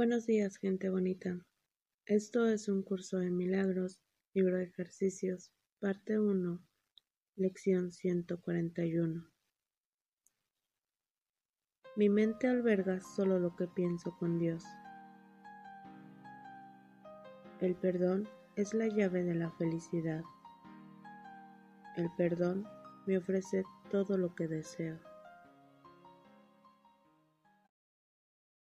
Buenos días, gente bonita. Esto es un curso de milagros, libro de ejercicios, parte 1, lección 141. Mi mente alberga solo lo que pienso con Dios. El perdón es la llave de la felicidad. El perdón me ofrece todo lo que deseo.